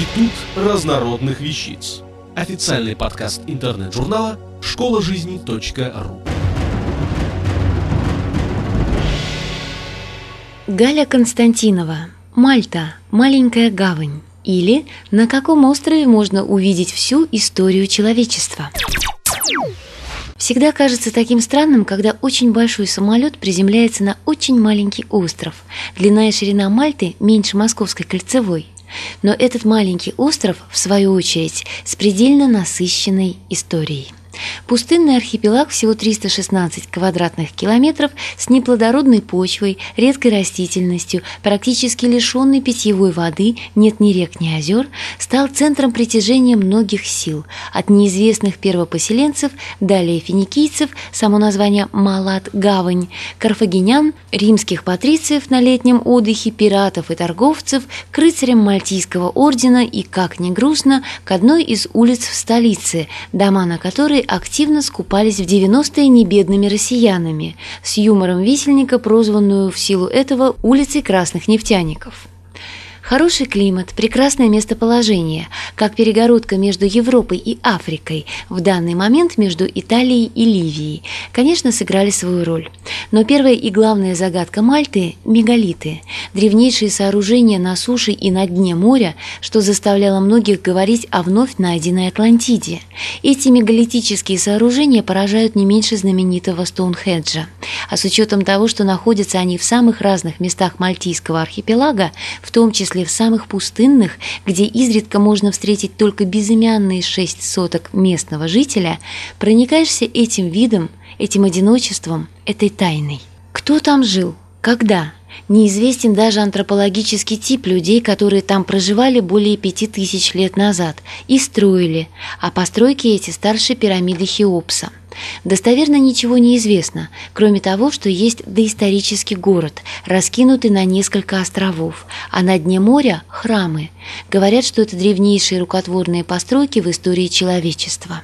Институт разнородных вещиц. Официальный подкаст интернет-журнала школа жизни.ру. Галя Константинова. Мальта. Маленькая гавань. Или на каком острове можно увидеть всю историю человечества? Всегда кажется таким странным, когда очень большой самолет приземляется на очень маленький остров. Длина и ширина Мальты меньше Московской кольцевой. Но этот маленький остров, в свою очередь, с предельно насыщенной историей. Пустынный архипелаг всего 316 квадратных километров с неплодородной почвой, редкой растительностью, практически лишенный питьевой воды, нет ни рек, ни озер, стал центром притяжения многих сил, от неизвестных первопоселенцев, далее финикийцев, само название Малат Гавань, карфагенян, римских патрициев на летнем отдыхе, пиратов и торговцев, к рыцарям Мальтийского ордена и, как ни грустно, к одной из улиц в столице, дома на которой активно скупались в 90-е небедными россиянами, с юмором висельника, прозванную в силу этого улицей красных нефтяников. Хороший климат, прекрасное местоположение, как перегородка между Европой и Африкой, в данный момент между Италией и Ливией, конечно, сыграли свою роль. Но первая и главная загадка Мальты – мегалиты, древнейшие сооружения на суше и на дне моря, что заставляло многих говорить о вновь найденной Атлантиде. Эти мегалитические сооружения поражают не меньше знаменитого Стоунхеджа. А с учетом того, что находятся они в самых разных местах Мальтийского архипелага, в том числе в самых пустынных, где изредка можно встретить только безымянные шесть соток местного жителя, проникаешься этим видом, этим одиночеством, этой тайной. Кто там жил? Когда? Неизвестен даже антропологический тип людей, которые там проживали более пяти тысяч лет назад и строили, а постройки эти старше пирамиды Хеопса – Достоверно ничего не известно, кроме того, что есть доисторический город, раскинутый на несколько островов, а на дне моря – храмы. Говорят, что это древнейшие рукотворные постройки в истории человечества.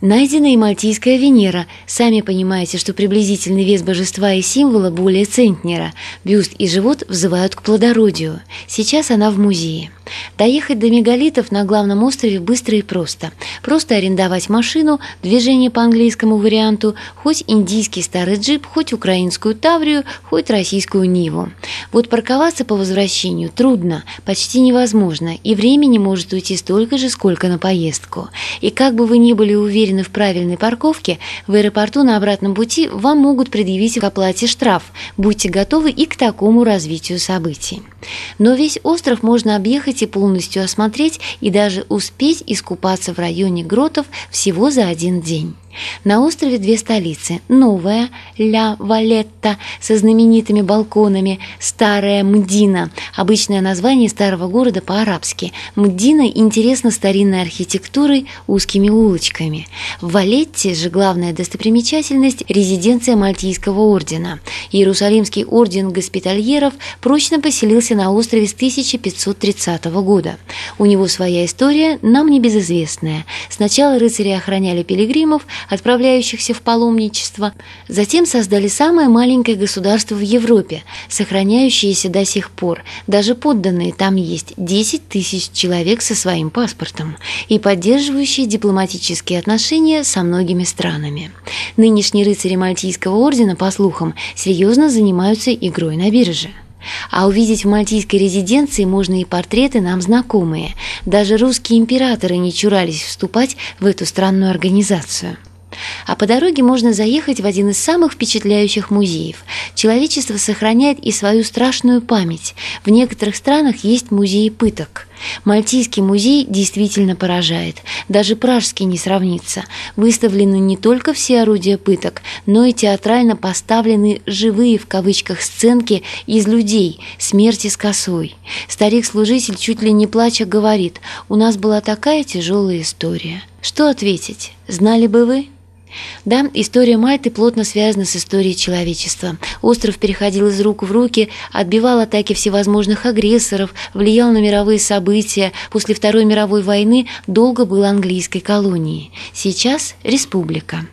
Найдена и Мальтийская Венера. Сами понимаете, что приблизительный вес божества и символа более центнера. Бюст и живот взывают к плодородию. Сейчас она в музее. Доехать до мегалитов на главном острове быстро и просто. Просто арендовать машину, движение по английскому варианту, хоть индийский старый джип, хоть украинскую Таврию, хоть российскую Ниву. Вот парковаться по возвращению трудно, почти невозможно, и времени может уйти столько же, сколько на поездку. И как бы вы ни были уверены в правильной парковке, в аэропорту на обратном пути вам могут предъявить к оплате штраф. Будьте готовы и к такому развитию событий. Но весь остров можно объехать и полностью осмотреть, и даже успеть искупаться в районе гротов всего за один день. На острове две столицы. Новая – Ля Валетта со знаменитыми балконами, старая Мдина – обычное название старого города по-арабски. Мдина интересна старинной архитектурой, узкими улочками. В Валетте же главная достопримечательность – резиденция Мальтийского ордена. Иерусалимский орден госпитальеров прочно поселился на острове с 1530 года. У него своя история, нам небезызвестная. Сначала рыцари охраняли пилигримов – отправляющихся в паломничество. Затем создали самое маленькое государство в Европе, сохраняющееся до сих пор. Даже подданные там есть 10 тысяч человек со своим паспортом и поддерживающие дипломатические отношения со многими странами. Нынешние рыцари Мальтийского ордена, по слухам, серьезно занимаются игрой на бирже. А увидеть в мальтийской резиденции можно и портреты нам знакомые. Даже русские императоры не чурались вступать в эту странную организацию. А по дороге можно заехать в один из самых впечатляющих музеев. Человечество сохраняет и свою страшную память. В некоторых странах есть музеи пыток. Мальтийский музей действительно поражает. Даже пражский не сравнится. Выставлены не только все орудия пыток, но и театрально поставлены «живые» в кавычках сценки из людей, смерти с косой. Старик-служитель чуть ли не плача говорит, «У нас была такая тяжелая история». Что ответить? Знали бы вы? Да, история Мальты плотно связана с историей человечества. Остров переходил из рук в руки, отбивал атаки всевозможных агрессоров, влиял на мировые события. После Второй мировой войны долго был английской колонией. Сейчас – республика.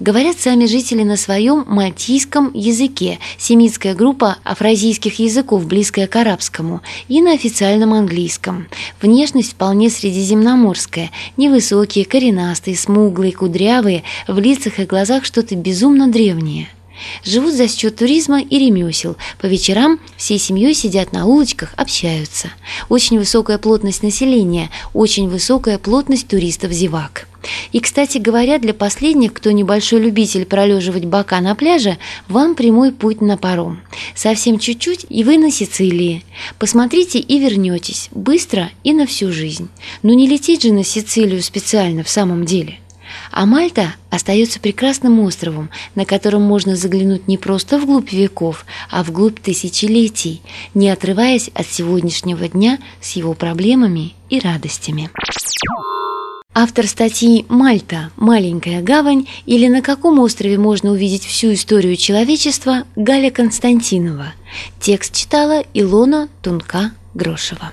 Говорят сами жители на своем мальтийском языке, семитская группа афразийских языков, близкая к арабскому, и на официальном английском. Внешность вполне средиземноморская, невысокие, коренастые, смуглые, кудрявые, в лицах и глазах что-то безумно древнее. Живут за счет туризма и ремесел. По вечерам всей семьей сидят на улочках, общаются. Очень высокая плотность населения, очень высокая плотность туристов-зевак. И, кстати говоря, для последних, кто небольшой любитель пролеживать бока на пляже, вам прямой путь на паром. Совсем чуть-чуть, и вы на Сицилии. Посмотрите и вернетесь. Быстро и на всю жизнь. Но не лететь же на Сицилию специально в самом деле. А Мальта остается прекрасным островом, на котором можно заглянуть не просто вглубь веков, а вглубь тысячелетий, не отрываясь от сегодняшнего дня с его проблемами и радостями. Автор статьи «Мальта. Маленькая гавань» или «На каком острове можно увидеть всю историю человечества» Галя Константинова. Текст читала Илона Тунка-Грошева.